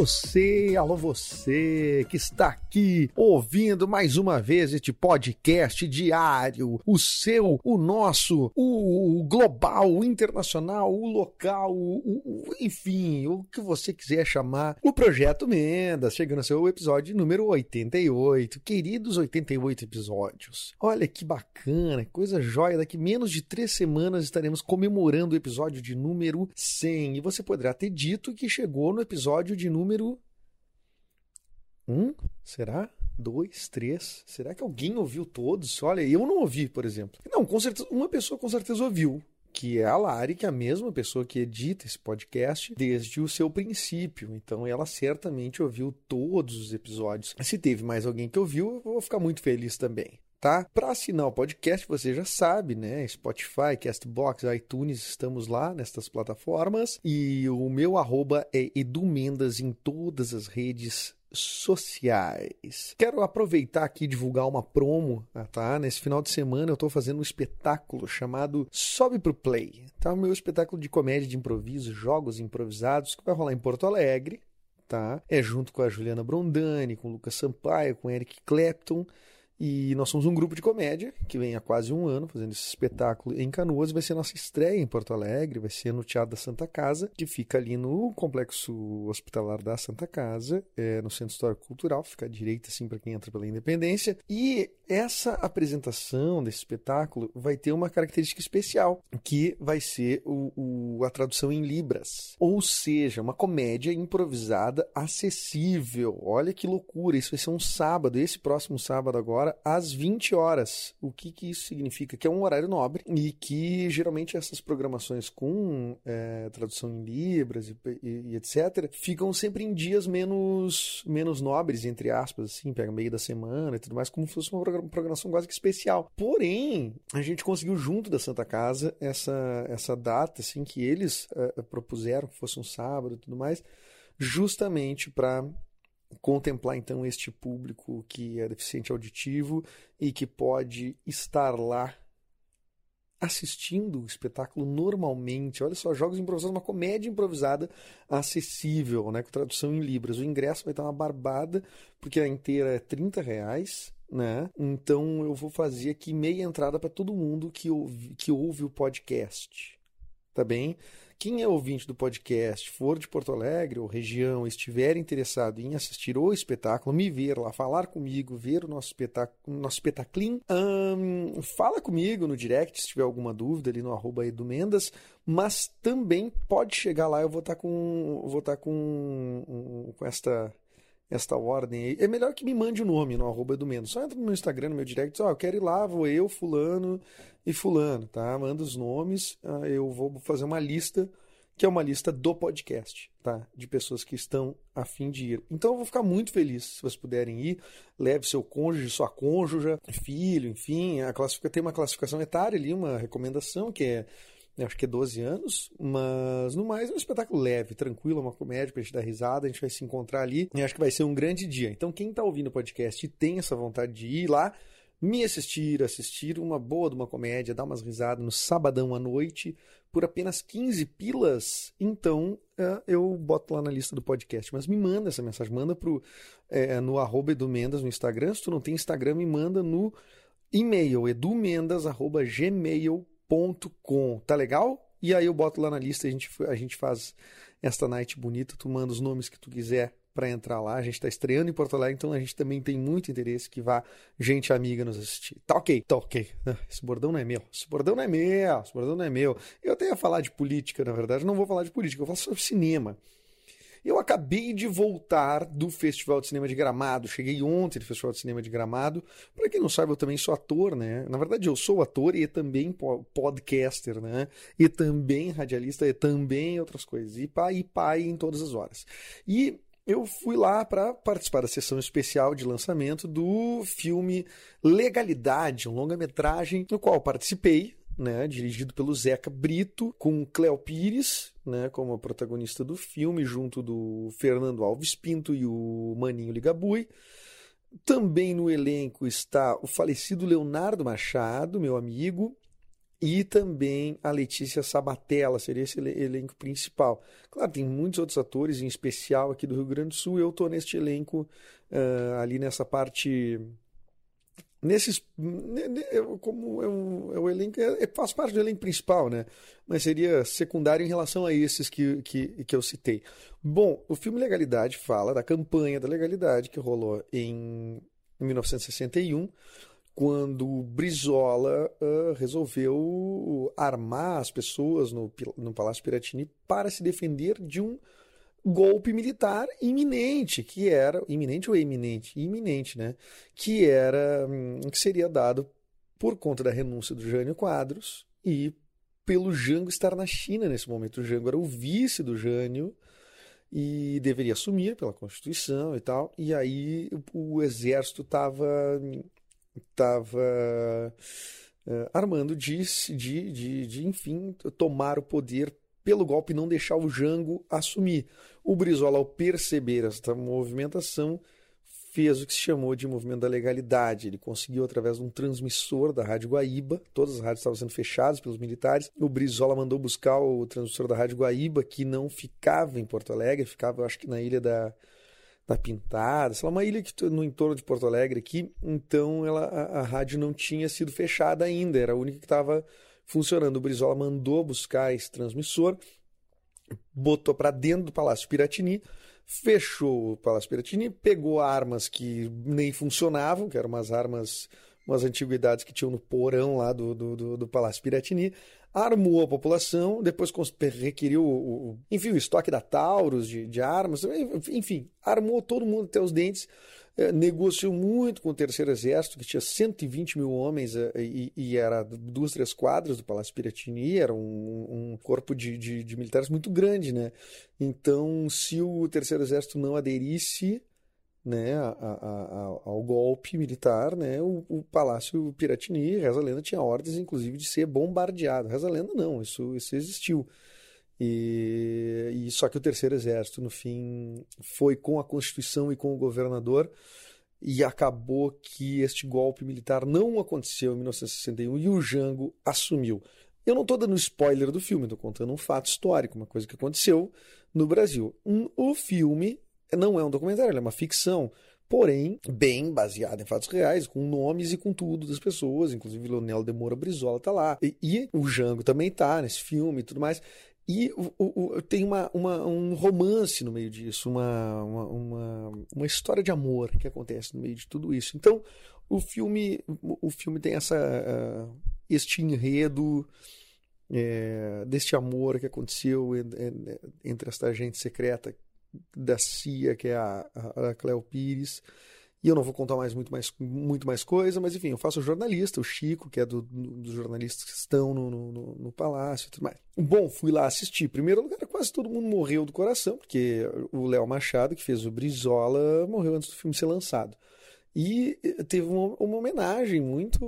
você, alô você que está aqui ouvindo mais uma vez este podcast diário, o seu, o nosso, o, global, o internacional, o local, o, o, enfim, o que você quiser chamar, o Projeto Mendas, chegando ao seu episódio número 88. Queridos 88 episódios, olha que bacana, coisa jóia, daqui menos de três semanas estaremos comemorando o episódio de número 100 e você poderá ter dito que chegou no episódio de número. Um? Será? Dois, três? Será que alguém ouviu todos? Olha, eu não ouvi, por exemplo. Não, com certeza, uma pessoa com certeza ouviu, que é a Lari, que é a mesma pessoa que edita esse podcast desde o seu princípio. Então ela certamente ouviu todos os episódios. Se teve mais alguém que ouviu, eu vou ficar muito feliz também tá? Para assinar o podcast, você já sabe, né? Spotify, Castbox, iTunes, estamos lá nestas plataformas. E o meu arroba é edumendas em todas as redes sociais. Quero aproveitar aqui e divulgar uma promo, tá? Nesse final de semana eu estou fazendo um espetáculo chamado Sobe pro Play. Tá? O meu espetáculo de comédia de improviso, jogos improvisados, que vai rolar em Porto Alegre, tá? É junto com a Juliana Brondani, com o Lucas Sampaio, com o Eric Clapton. E nós somos um grupo de comédia que vem há quase um ano fazendo esse espetáculo em Canoas. Vai ser nossa estreia em Porto Alegre, vai ser no Teatro da Santa Casa, que fica ali no Complexo Hospitalar da Santa Casa, é, no Centro Histórico Cultural, fica à direita assim para quem entra pela Independência. E essa apresentação desse espetáculo vai ter uma característica especial, que vai ser o, o, a tradução em Libras. Ou seja, uma comédia improvisada acessível. Olha que loucura! Isso vai ser um sábado, esse próximo sábado agora às 20 horas. O que, que isso significa? Que é um horário nobre e que geralmente essas programações com é, tradução em libras e, e, e, etc. ficam sempre em dias menos, menos nobres, entre aspas, assim, pega meio da semana e tudo mais, como se fosse uma programação quase que especial. Porém, a gente conseguiu junto da Santa Casa essa, essa data, assim, que eles é, propuseram que fosse um sábado e tudo mais, justamente para contemplar então este público que é deficiente auditivo e que pode estar lá assistindo o espetáculo normalmente. Olha só, jogos improvisados, uma comédia improvisada acessível, né, com tradução em libras. O ingresso vai estar uma barbada, porque a inteira é 30 reais. Né? Então eu vou fazer aqui meia entrada para todo mundo que ouve, que ouve o podcast. Tá bem? Quem é ouvinte do podcast, for de Porto Alegre ou região, estiver interessado em assistir o espetáculo, me ver lá, falar comigo, ver o nosso espetáculo, nosso espetáculo, hum, fala comigo no direct se tiver alguma dúvida ali no arroba edumendas, mas também pode chegar lá, eu vou estar tá com, vou estar tá com, com esta esta ordem aí. É melhor que me mande o nome no arroba do Mendes. Só entra no meu Instagram, no meu direct, diz, ó, oh, eu quero ir lá, vou eu, fulano e fulano, tá? Manda os nomes, ah, eu vou fazer uma lista, que é uma lista do podcast, tá? De pessoas que estão a fim de ir. Então eu vou ficar muito feliz se vocês puderem ir. Leve seu cônjuge, sua cônjuge, filho, enfim. A classifica, tem uma classificação etária ali, uma recomendação que é acho que é 12 anos, mas no mais é um espetáculo leve, tranquilo, uma comédia pra gente dar risada, a gente vai se encontrar ali e acho que vai ser um grande dia. Então, quem tá ouvindo o podcast e tem essa vontade de ir lá, me assistir, assistir uma boa de uma comédia, dar umas risadas no sabadão à noite, por apenas 15 pilas, então é, eu boto lá na lista do podcast. Mas me manda essa mensagem, manda pro, é, no arroba edumendas no Instagram. Se tu não tem Instagram, me manda no e-mail edumendas.gmail.com com Tá legal? E aí eu boto lá na lista, a gente, a gente faz esta night bonita, tu manda os nomes que tu quiser para entrar lá. A gente está estreando em Porto Alegre, então a gente também tem muito interesse que vá gente amiga nos assistir. Tá ok, tá ok. Esse bordão não é meu. Esse bordão não é meu. Esse bordão não é meu. Eu até ia falar de política, na verdade. Não vou falar de política, eu vou sobre cinema. Eu acabei de voltar do Festival de Cinema de Gramado. Cheguei ontem do Festival de Cinema de Gramado. Para quem não sabe, eu também sou ator, né? Na verdade, eu sou ator e também podcaster, né? E também radialista e também outras coisas. E pai e pai em todas as horas. E eu fui lá para participar da sessão especial de lançamento do filme Legalidade, um longa-metragem no qual participei, né, dirigido pelo Zeca Brito, com Cleo Pires, né, como a protagonista do filme, junto do Fernando Alves Pinto e o Maninho Ligabui. Também no elenco está o falecido Leonardo Machado, meu amigo, e também a Letícia Sabatella, seria esse elenco principal. Claro, tem muitos outros atores, em especial aqui do Rio Grande do Sul, eu estou neste elenco, uh, ali nessa parte nesses como é um, é elenco faz parte do elenco principal né? Mas seria secundário em relação a esses que, que, que eu citei. Bom o filme Legalidade fala da campanha da legalidade que rolou em, em 1961 quando Brizola uh, resolveu armar as pessoas no, no Palácio Piratini para se defender de um golpe militar iminente, que era iminente ou iminente, iminente, né? Que era hum, que seria dado por conta da renúncia do Jânio Quadros e pelo Jango estar na China nesse momento. O Jango era o vice do Jânio e deveria assumir pela Constituição e tal. E aí o, exército estava estava uh, armando de, de, de, de, enfim, tomar o poder pelo golpe não deixar o Jango assumir. O Brizola, ao perceber esta movimentação, fez o que se chamou de movimento da legalidade. Ele conseguiu, através de um transmissor da Rádio Guaíba, todas as rádios estavam sendo fechadas pelos militares. O Brizola mandou buscar o transmissor da Rádio Guaíba, que não ficava em Porto Alegre, ficava, acho que na ilha da, da Pintada, sei lá, uma ilha que, no entorno de Porto Alegre aqui. Então ela, a, a rádio não tinha sido fechada ainda, era a única que estava funcionando. O Brizola mandou buscar esse transmissor, botou para dentro do Palácio Piratini, fechou o Palácio Piratini, pegou armas que nem funcionavam, que eram umas armas, umas antiguidades que tinham no porão lá do, do, do, do Palácio Piratini, armou a população, depois requeriu, o, enfim, o estoque da Taurus de, de armas, enfim, armou todo mundo até os dentes, é, negociou muito com o Terceiro Exército, que tinha 120 mil homens é, e, e era duas, três quadras do Palácio Piratini, era um, um corpo de, de, de, militares muito grande, né? Então, se o Terceiro Exército não aderisse né, a, a, ao golpe militar, né, o, o, Palácio Piratini, Reza Lenda, tinha ordens, inclusive, de ser bombardeado. Reza Lenda não, isso, isso existiu. E, e, só que o terceiro exército, no fim, foi com a Constituição e com o governador, e acabou que este golpe militar não aconteceu em 1961 e o Jango assumiu. Eu não estou dando spoiler do filme, estou contando um fato histórico, uma coisa que aconteceu no Brasil. O filme não é um documentário, é uma ficção, porém bem baseado em fatos reais, com nomes e com tudo das pessoas, inclusive Leonel de Moura Brizola está lá. E, e, o Jango também está nesse filme e tudo mais. E o, o, tem uma, uma, um romance no meio disso, uma, uma, uma, uma, história de amor que acontece no meio de tudo isso. Então, o filme, o filme tem essa, uh, este enredo é, deste amor que aconteceu entre esta agente secreta da CIA, que é a, a Cleo Pires, e eu não vou contar mais muito mais, muito mais coisa, mas enfim, eu faço jornalista, o Chico, que é do, dos jornalistas que estão no, no, no, palácio e tudo mais. Bom, fui lá assistir. Em primeiro lugar, quase todo mundo morreu do coração, porque o Léo Machado, que fez o Brizola, morreu antes do filme ser lançado. E eh, teve uma, uma homenagem muito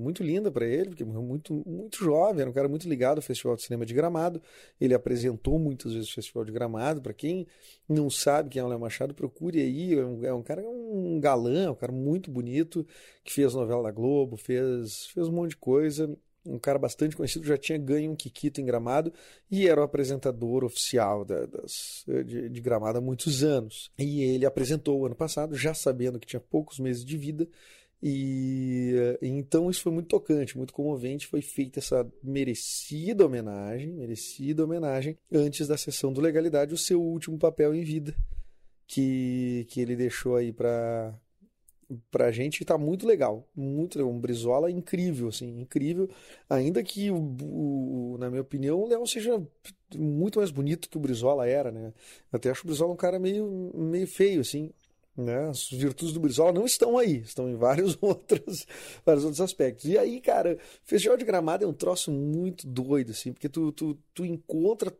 muito linda para ele, porque morreu muito, muito jovem, era um cara muito ligado ao Festival de Cinema de Gramado. Ele apresentou muitas vezes o Festival de Gramado. Para quem não sabe quem é o Léo Machado, procure aí. É um, é um cara, um galã, um cara muito bonito, que fez novela da Globo, fez, fez um monte de coisa um cara bastante conhecido, já tinha ganho um Kikito em Gramado e era o apresentador oficial da, das, de, de, Gramado há muitos anos. E ele apresentou o ano passado, já sabendo que tinha poucos meses de vida, e então isso foi muito tocante, muito comovente. Foi feita essa merecida homenagem, merecida homenagem, antes da sessão do Legalidade, o seu último papel em vida, que, que ele deixou aí para pra gente tá muito legal, muito legal. Um Brizola incrível, assim, incrível. Ainda que, o, o na minha opinião, o Léo seja muito mais bonito que o Brizola era, né? Eu até acho o Brizola um cara meio, meio feio, assim. Né? As virtudes do Brizola não estão aí, estão em vários outros, vários outros aspectos. E aí, cara, Festival de Gramado é um troço muito doido, assim, porque tu, tu, tu encontra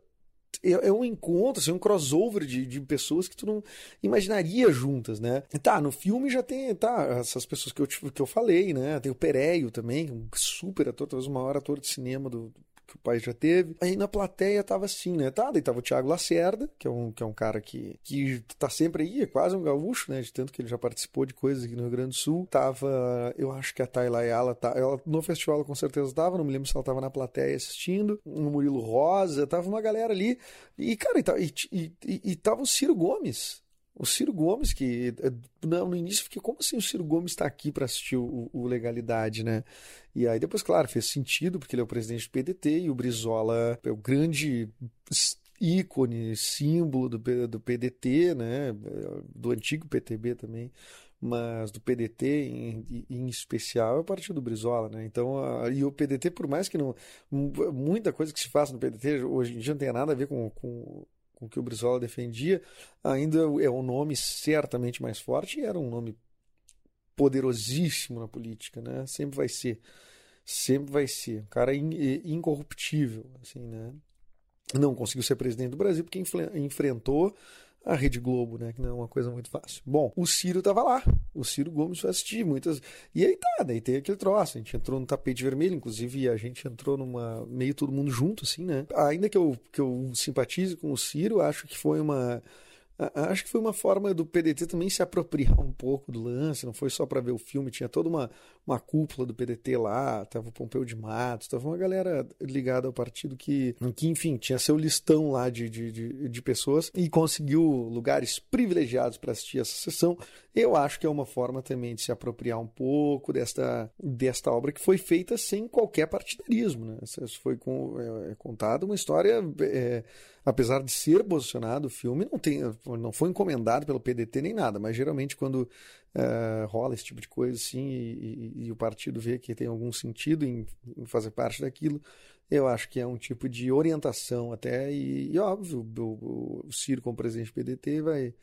é, é um encontro, assim, um crossover de, de pessoas que tu não imaginaria juntas, né? Tá, no filme já tem, tá, essas pessoas que eu, que eu falei, né? Tem o Pereio também, um super ator, talvez o maior ator de cinema do, que o pai já teve. Aí na plateia tava assim, né? Tá, daí tava o Thiago Lacerda, que é um, que é um cara que, que tá sempre aí, é quase um gaúcho, né? De tanto que ele já participou de coisas aqui no Rio Grande do Sul. Tava, eu acho que a Tayla Ayala, tá, ela, no festival ela com certeza tava, não me lembro se ela tava na plateia assistindo. O Murilo Rosa, tava uma galera ali. E, cara, e, e, e, e tava o Ciro Gomes, o Ciro Gomes, que eh, no início fiquei, como assim o Ciro Gomes está aqui para assistir o, o, Legalidade, né? E aí depois, claro, fez sentido, porque ele é o presidente do PDT e o Brizola é o grande ícone, símbolo do, do PDT, né? Do antigo PTB também, mas do PDT em, em especial é o partido do Brizola, né? Então, a, e o PDT, por mais que não. Muita coisa que se faça no PDT hoje em dia não tenha nada a ver com, com com que o Brizola defendia, ainda é um nome certamente mais forte e era um nome poderosíssimo na política, né? Sempre vai ser. Sempre vai ser. Um cara incorruptível, assim, né? Não conseguiu ser presidente do Brasil porque enfrentou a Rede Globo, né? Que não é uma coisa muito fácil. Bom, o Ciro tava lá. O Ciro Gomes foi assistir muitas. E aí tá, daí tem aquele troço. A gente entrou no tapete vermelho, inclusive a gente entrou numa. meio todo mundo junto, assim, né? Ainda que eu, que eu simpatize com o Ciro, acho que foi uma Acho que foi uma forma do PDT também se apropriar um pouco do lance, não foi só para ver o filme, tinha toda uma, uma cúpula do PDT lá, tava o Pompeu de Matos, tava uma galera ligada ao partido que, que enfim, tinha seu listão lá de, de, de, de pessoas e conseguiu lugares privilegiados para assistir essa sessão. Eu acho que é uma forma também de se apropriar um pouco desta, desta obra que foi feita sem qualquer partidarismo, né? Foi com, é, é uma história. É, apesar de ser posicionado o filme, não, tem, não foi encomendado pelo PDT nem nada, mas geralmente quando uh, rola esse tipo de coisa assim e, e, e, o partido vê que tem algum sentido em, em, fazer parte daquilo, eu acho que é um tipo de orientação até, e, e óbvio, o, o, Ciro como presidente do PDT vai...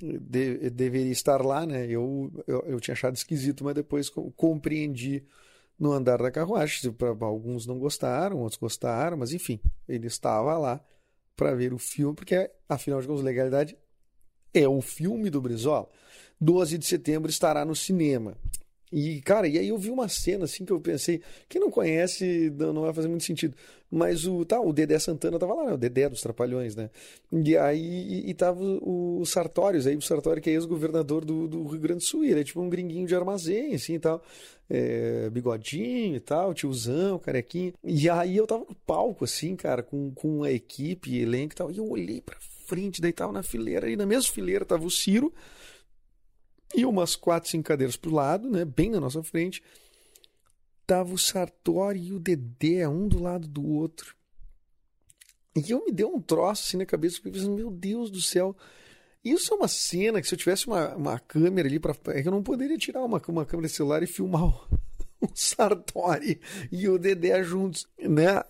De, deveria estar lá, né? Eu, eu, eu tinha achado esquisito, mas depois compreendi no andar da carruagem. Alguns não gostaram, outros gostaram, mas enfim, ele estava lá para ver o filme, porque afinal de contas, Legalidade é o filme do Brizola. 12 de setembro estará no cinema. E, cara, e aí eu vi uma cena assim que eu pensei, quem não conhece não vai fazer muito sentido. Mas o, tá, o Dedé Santana tava lá, né? o Dedé dos Trapalhões, né? E aí e, e tava o, o Sartórios, aí o Sartório que é ex-governador do, do, Rio Grande do Sul, ele é tipo um gringuinho de armazém, assim e tal. É, bigodinho e tal, tiozão, carequinho. E aí eu tava no palco, assim, cara, com, com a equipe, elenco e tal, e eu olhei pra frente, daí tava na fileira, e na mesma fileira tava o Ciro e umas quatro, cinco cadeiras pro lado, né, bem na nossa frente, tava o Sartori e o Dedé, um do lado do outro. E eu me deu um troço assim na cabeça, porque pensei, meu Deus do céu, isso é uma cena que se eu tivesse uma, uma câmera ali para é que eu não poderia tirar uma, uma câmera celular e filmar o, o Sartori e o Dedé juntos, né?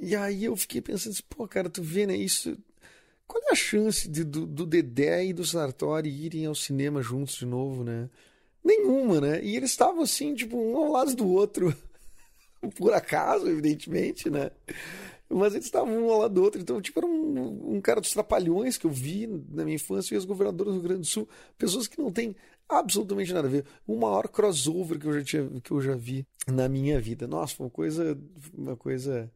E aí eu fiquei pensando pô, cara, tu vê, né? Isso qual é a chance de, do, do Dedé e do Sartori irem ao cinema juntos de novo, né? Nenhuma, né? E eles estavam assim, tipo, um ao lado do outro. Por acaso, evidentemente, né? Mas eles estavam um ao lado do outro. Então, tipo, era um, um cara dos trapalhões que eu vi na minha infância e os governadores do Rio Grande do Sul. Pessoas que não têm absolutamente nada a ver. O maior crossover que eu já, tinha, que eu já vi na minha vida. Nossa, foi uma coisa, uma coisa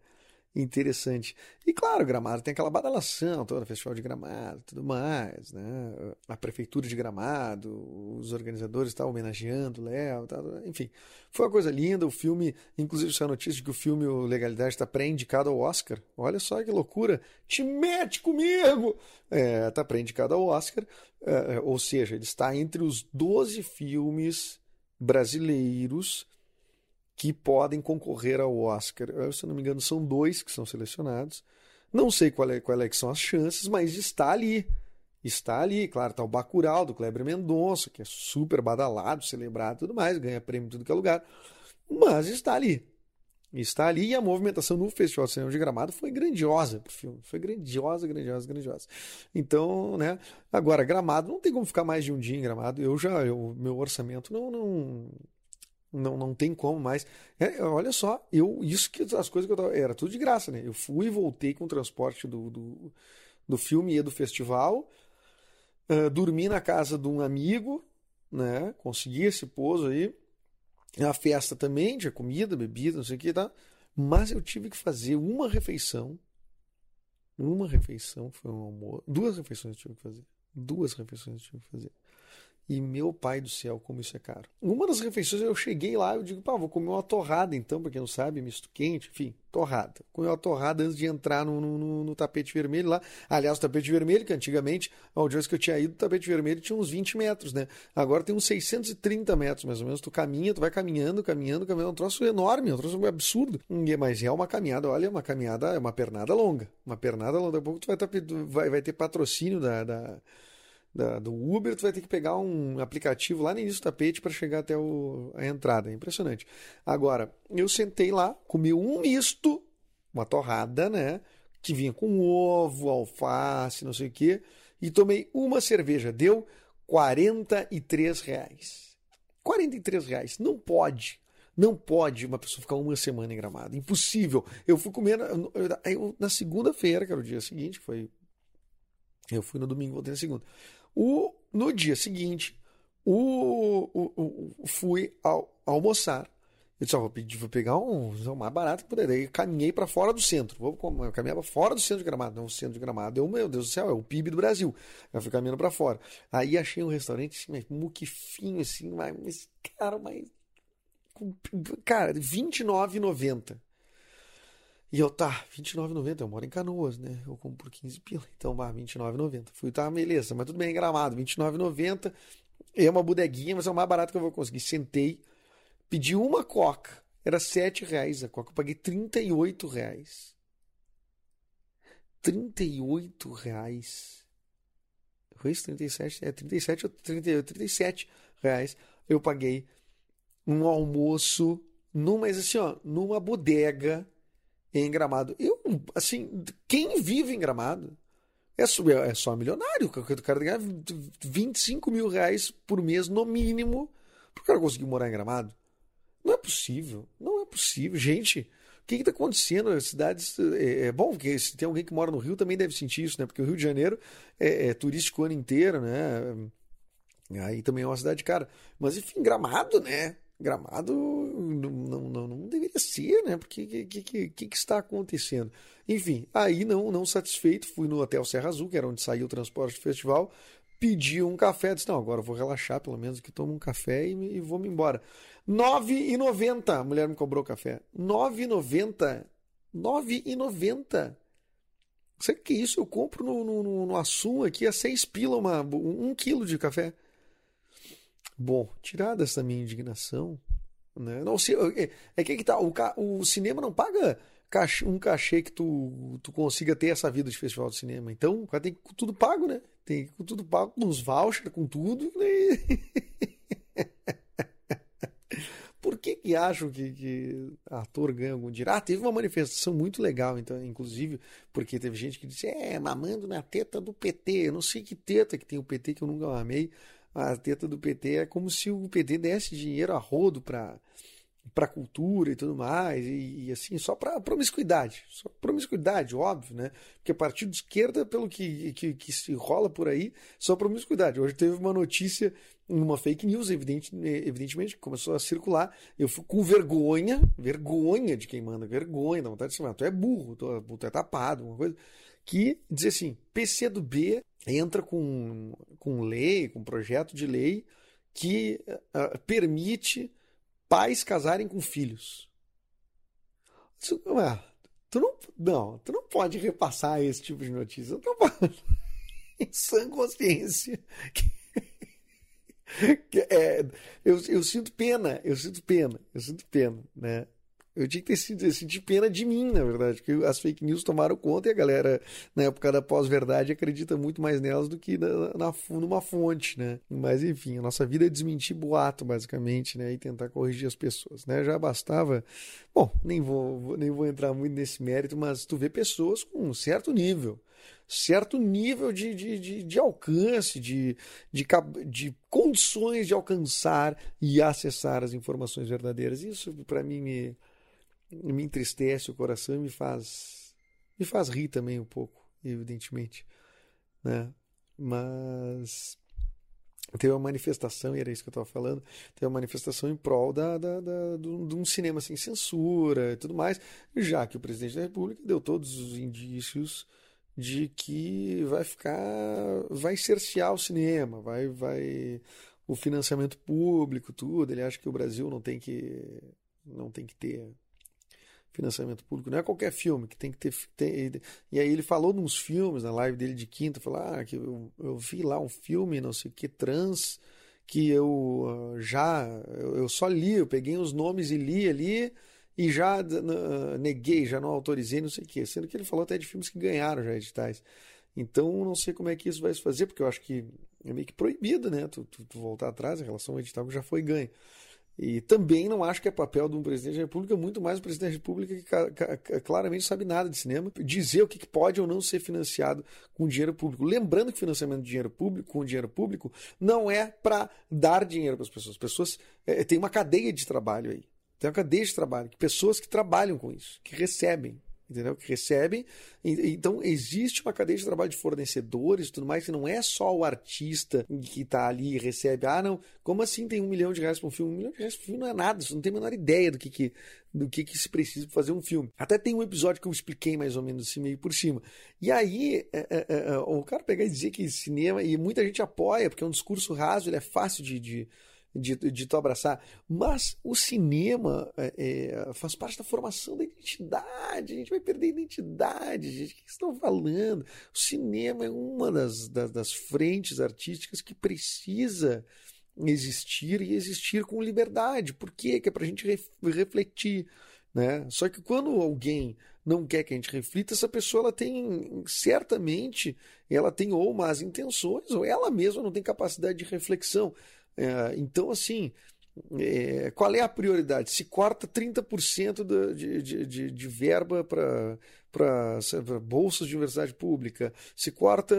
interessante. E claro, Gramado tem aquela badalação toda, festival de Gramado, tudo mais, né? A prefeitura de Gramado, os organizadores estão homenageando Léo, enfim, foi uma coisa linda. O filme, inclusive, saiu a notícia de que o filme o Legalidade está pré-indicado ao Oscar. Olha só que loucura! Te mete comigo! É, está pré-indicado ao Oscar, é, ou seja, ele está entre os 12 filmes brasileiros que podem concorrer ao Oscar. Se eu não me engano, são dois que são selecionados. Não sei qual é, qual é que são as chances, mas está ali. está ali. Claro, tá o Bacurau do Kleber Mendonça, que é super badalado, celebrado tudo mais, ganha prêmio em tudo que é lugar. Mas está ali. Está ali e a movimentação no Festival de Cinema de Gramado foi grandiosa pro filme. Foi grandiosa, grandiosa, grandiosa. Então, né? Agora, Gramado não tem como ficar mais de um dia em Gramado. Eu já, eu, meu orçamento não, não, não, não tem como mais. É, olha só, eu isso que as coisas que eu tava, era tudo de graça, né? Eu fui e voltei com o transporte do, do, do filme e do festival. Uh, dormi na casa de um amigo, né? Consegui esse pouso aí. A festa também, tinha comida, bebida, não sei o que, tá? Mas eu tive que fazer uma refeição. Uma refeição, foi um almoço. Duas refeições eu tive que fazer. Duas refeições eu tive que fazer. E meu pai do céu, como isso é caro. Uma das refeições eu cheguei lá, eu digo, pá, vou comer uma torrada então, pra quem não sabe, misto quente, enfim, torrada. Comi uma torrada antes de entrar no, no, no tapete vermelho lá. Aliás, o tapete vermelho, que antigamente, onde que eu tinha ido, o tapete vermelho tinha uns 20 metros, né? Agora tem uns 630 metros, mais ou menos. Tu caminha, tu vai caminhando, caminhando, caminhando. É um troço enorme, é um troço absurdo. Mas é uma caminhada, olha, uma caminhada, é uma pernada longa. Uma pernada longa. Daqui a pouco tu vai, tá, vai, vai ter patrocínio da, da da, do Uber, tu vai ter que pegar um aplicativo lá no início do tapete para chegar até o, a entrada. É impressionante. Agora, eu sentei lá, comi um misto, uma torrada, né? Que vinha com ovo, alface, não sei o quê, e tomei uma cerveja. Deu 43 reais. 43 reais. Não pode. Não pode uma pessoa ficar uma semana em gramado. Impossível. Eu fui comer na, na segunda-feira, que era o dia seguinte, foi. Eu fui no domingo, voltei na segunda. O, no dia seguinte, o, o, o fui ao, almoçar. Eu disse, ó, vou, pedir, vou pegar um, um mais barato que puder. Daí caminhei para fora do centro. Vou eu caminhava fora do centro de Gramado. Não, o centro de Gramado é o meu Deus do céu, é o PIB do Brasil. Eu fui caminhando para fora. Aí achei um restaurante assim, mas muquifinho assim, mas, cara, mas. Cara, R$29,90. E eu, tá, R$29,90, eu moro em Canoas, né? Eu compro por 15 pila, então, vá, R$29,90. Fui, tá, beleza, mas tudo bem, gramado, R$29,90. É uma bodeguinha, mas é o mais barato que eu vou conseguir. Sentei, pedi uma coca, era 7,00 reais a coca, eu paguei 38,00 reais. 38,00 reais. Foi isso? 37? É, 37 ou 38, 37 reais. Eu paguei um almoço numa, assim, ó, numa bodega em Gramado. Eu, assim, quem vive em Gramado é só, é só milionário. O cara ganha 25 mil reais por mês, no mínimo, para o cara conseguir morar em Gramado. Não é possível. Não é possível. Gente, o que está acontecendo? As cidades. É, é, bom, porque se tem alguém que mora no Rio também deve sentir isso, né? Porque o Rio de Janeiro é, é turístico o ano inteiro, né? Aí também é uma cidade cara. Mas enfim, gramado, né? Gramado não, não, não deveria ser, né? Porque o que, que, que, que, está acontecendo? Enfim, aí não, não satisfeito, fui no Hotel Serra Azul, que era onde saiu o transporte do festival, pedi um café, disse, não, agora eu vou relaxar pelo menos que tomo um café e, e vou me embora. R$ 9,90 a mulher me cobrou café. R$ 9,90. R$ 9,90. Sabe o que é isso? Eu compro no, no, no Assum aqui a 6 pila uma, um quilo de café. Bom, tirada essa minha indignação, né? Não, se, é, é que, é que tá, o, o cinema não paga cachê, um cachê que tu, tu consiga ter essa vida de festival de cinema. Então, o cara tem tudo pago, né? Tem tudo pago, com os vouchers, com tudo. Né? Por que que acham que, que ator ganha algum dinheiro? Ah, teve uma manifestação muito legal, então, inclusive, porque teve gente que disse, é, mamando na teta do PT. Eu não sei que teta que tem o PT que eu nunca amei a teta do PT é como se o PT desse dinheiro a rodo para para cultura e tudo mais, e, e assim, só para promiscuidade. Só promiscuidade, óbvio, né? Porque partido de esquerda, pelo que, que, que, se rola por aí, só promiscuidade. Hoje teve uma notícia, uma fake news, evidente, evidentemente, que começou a circular. Eu fui com vergonha, vergonha de quem manda, vergonha, dá vontade de chamar, tu é burro, tu, tu é tapado, uma coisa. Que diz assim: PC do B entra com, com lei, com projeto de lei que uh, permite pais casarem com filhos. Ué, tu não, não, tu não pode repassar esse tipo de notícia. Tu não pode. em sã consciência. é, eu, eu sinto pena, eu sinto pena, eu sinto pena, né? Eu tinha que ter sentir pena de mim, na verdade, porque as fake news tomaram conta e a galera, na época da pós-verdade, acredita muito mais nelas do que na, na, numa fonte, né? Mas enfim, a nossa vida é desmentir boato, basicamente, né? E tentar corrigir as pessoas, né? Já bastava. Bom, nem vou, nem vou entrar muito nesse mérito, mas tu vê pessoas com um certo nível certo nível de, de, de, de alcance, de, de, de, condições de alcançar e acessar as informações verdadeiras. Isso, para mim, me, me entristece o coração e me faz me faz rir também um pouco, evidentemente, né? Mas teve uma manifestação, e era isso que eu estava falando, teve uma manifestação em prol da, da, da, de um cinema sem censura e tudo mais, já que o presidente da República deu todos os indícios de que vai ficar, vai cercear o cinema, vai, vai o financiamento público, tudo. Ele acha que o Brasil não tem que, não tem que ter financiamento público. Não é qualquer filme que tem que ter. Tem, e aí ele falou nos filmes, na live dele de quinta, falou ah, que eu, eu vi lá um filme, não sei o que, trans, que eu uh, já. Eu, eu, só li, eu peguei os nomes e li ali e já uh, neguei, já não autorizei, não sei o que. Sendo que ele falou até de filmes que ganharam já editais. Então não sei como é que isso vai se fazer, porque eu acho que é meio que proibido, né? Tu, tu, tu voltar atrás em relação ao edital que já foi ganho. E também não acho que é papel de um presidente da República, muito mais um presidente da República que claramente sabe nada de cinema, dizer o que pode ou não ser financiado com dinheiro público. Lembrando que financiamento de dinheiro público com dinheiro público não é para dar dinheiro para as pessoas. As pessoas é, tem uma cadeia de trabalho aí. Tem uma cadeia de trabalho, pessoas que trabalham com isso, que recebem entendeu? Que recebem. Então, existe uma cadeia de trabalho de fornecedores e tudo mais, que não é só o artista que está ali e recebe. Ah, não, como assim tem um milhão de reais para um filme? Um milhão de reais para um filme não é nada, você não tem a menor ideia do que, que, do que, que se precisa para fazer um filme. Até tem um episódio que eu expliquei mais ou menos assim, meio por cima. E aí, é, é, é, é o cara pegar e dizer que cinema, e muita gente apoia, porque é um discurso raso, ele é fácil de, de de, de tu abraçar. Mas o cinema é, é, faz parte da formação da identidade. A gente vai perder a identidade, gente. O que estão falando? O cinema é uma das, das, das frentes artísticas que precisa existir e existir com liberdade. Por quê? Que é para a gente refletir. Né? Só que quando alguém não quer que a gente reflita, essa pessoa ela tem certamente ela tem ou más intenções ou ela mesma não tem capacidade de reflexão. É, então, assim, é, qual é a prioridade? Se corta 30% de, de, de, de verba para bolsas de universidade pública, se corta.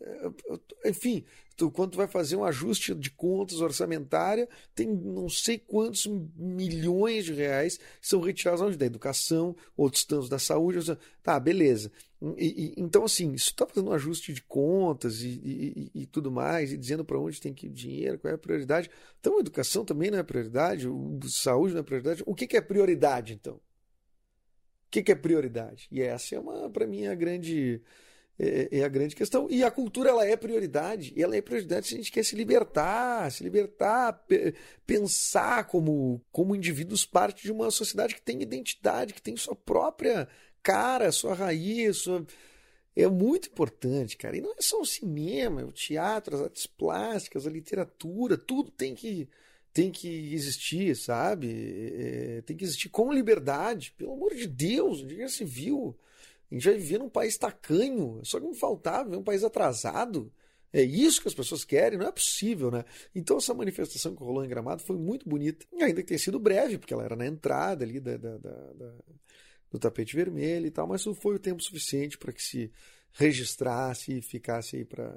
É, enfim, tu, quando tu vai fazer um ajuste de contas orçamentária, tem não sei quantos milhões de reais são retirados da educação, outros tantos da saúde. Tá, beleza. E, e, então, assim, se tu está fazendo um ajuste de contas e, e, e tudo mais, e dizendo para onde tem que ir o dinheiro, qual é a prioridade, então a educação também não é prioridade, o, saúde não é prioridade. O que, que é prioridade, então? O que, que é prioridade? E essa é uma, para mim, a grande é, é, a grande questão. E a cultura ela é prioridade. E ela é prioridade se a gente quer se libertar, se libertar, pensar como, como indivíduos parte de uma sociedade que tem identidade, que tem sua própria cara, sua raiz, sua... é muito importante, cara. E não é só o cinema, é o teatro, as artes plásticas, a literatura, tudo tem que tem que existir, sabe? É, tem que existir com liberdade, pelo amor de Deus, se viu? A gente já vivia num país tacanho, só que não faltava, um país atrasado. É isso que as pessoas querem, não é possível, né? Então essa manifestação que rolou em Gramado foi muito bonita, ainda que tenha sido breve, porque ela era na entrada ali da, da, da do tapete vermelho e tal, mas não foi o tempo suficiente para que se registrasse e ficasse aí para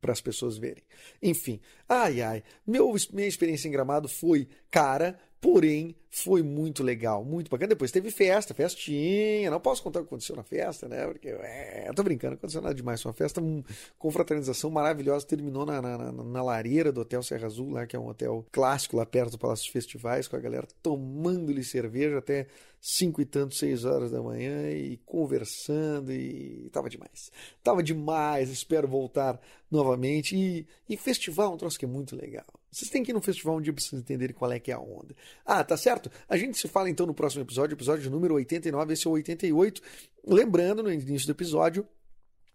para as pessoas verem. Enfim, ai ai, meu, minha experiência em Gramado foi cara, porém foi muito legal, muito bacana. Depois teve festa, festinha. Não posso contar o que aconteceu na festa, né? Porque, é, tô brincando, não aconteceu nada demais. Foi uma festa com confraternização maravilhosa. Terminou na, na, na, na, lareira do Hotel Serra Azul, lá, que é um hotel clássico lá perto do Palácio Festivais, com a galera tomando-lhe cerveja até cinco e tanto, seis horas da manhã e conversando e tava demais. Tava demais, espero voltar novamente. E, e festival é um troço que é muito legal. Vocês têm que ir no festival um dia para vocês entenderem qual é que é a onda. Ah, tá certo? A gente se fala então no próximo episódio, episódio número 89, esse é o 88. Lembrando, no início do episódio,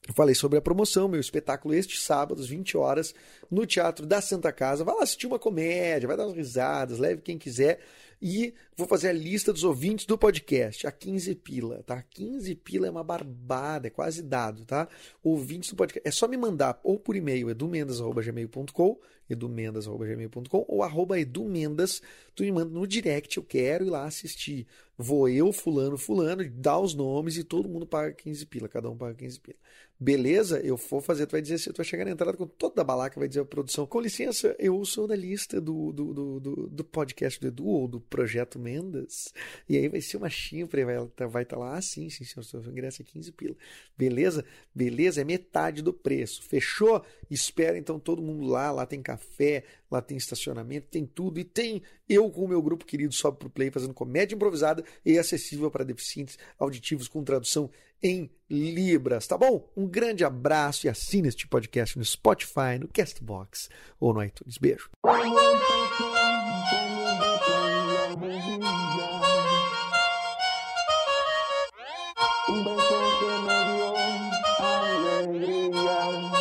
eu falei sobre a promoção, meu espetáculo este sábado, às 20 horas, no Teatro da Santa Casa. Vai lá assistir uma comédia, vai dar umas risadas, leve quem quiser. E vou fazer a lista dos ouvintes do podcast, a 15 pila, tá? 15 pila é uma barbada, é quase dado, tá? Ouvintes do podcast. É só me mandar ou por e-mail edumendas.gmail.com edumendas.gmail.com ou arroba edumendas, tu me manda no direct, eu quero ir lá assistir. Vou eu, fulano, fulano, dá os nomes e todo mundo paga 15 pila, cada um paga 15 pila. Beleza? Eu vou fazer, tu vai dizer, tu vai chegar na entrada com toda a balaca, vai dizer a produção, com licença, eu sou da lista do, do, do, do, do podcast do Edu ou do Projeto Mendas, e aí vai ser uma chifre, vai estar vai tá lá, ah, sim, sim, o seu ingresso é 15 pila. Beleza? Beleza? É metade do preço. Fechou? Espera então todo mundo lá, lá tem café, lá tem estacionamento, tem tudo, e tem eu com o meu grupo querido Sobe Pro Play fazendo comédia improvisada e acessível para deficientes auditivos com tradução em libras, tá bom? Um grande abraço e assine este podcast no Spotify, no Castbox ou no iTunes. Beijo. Um que me dio.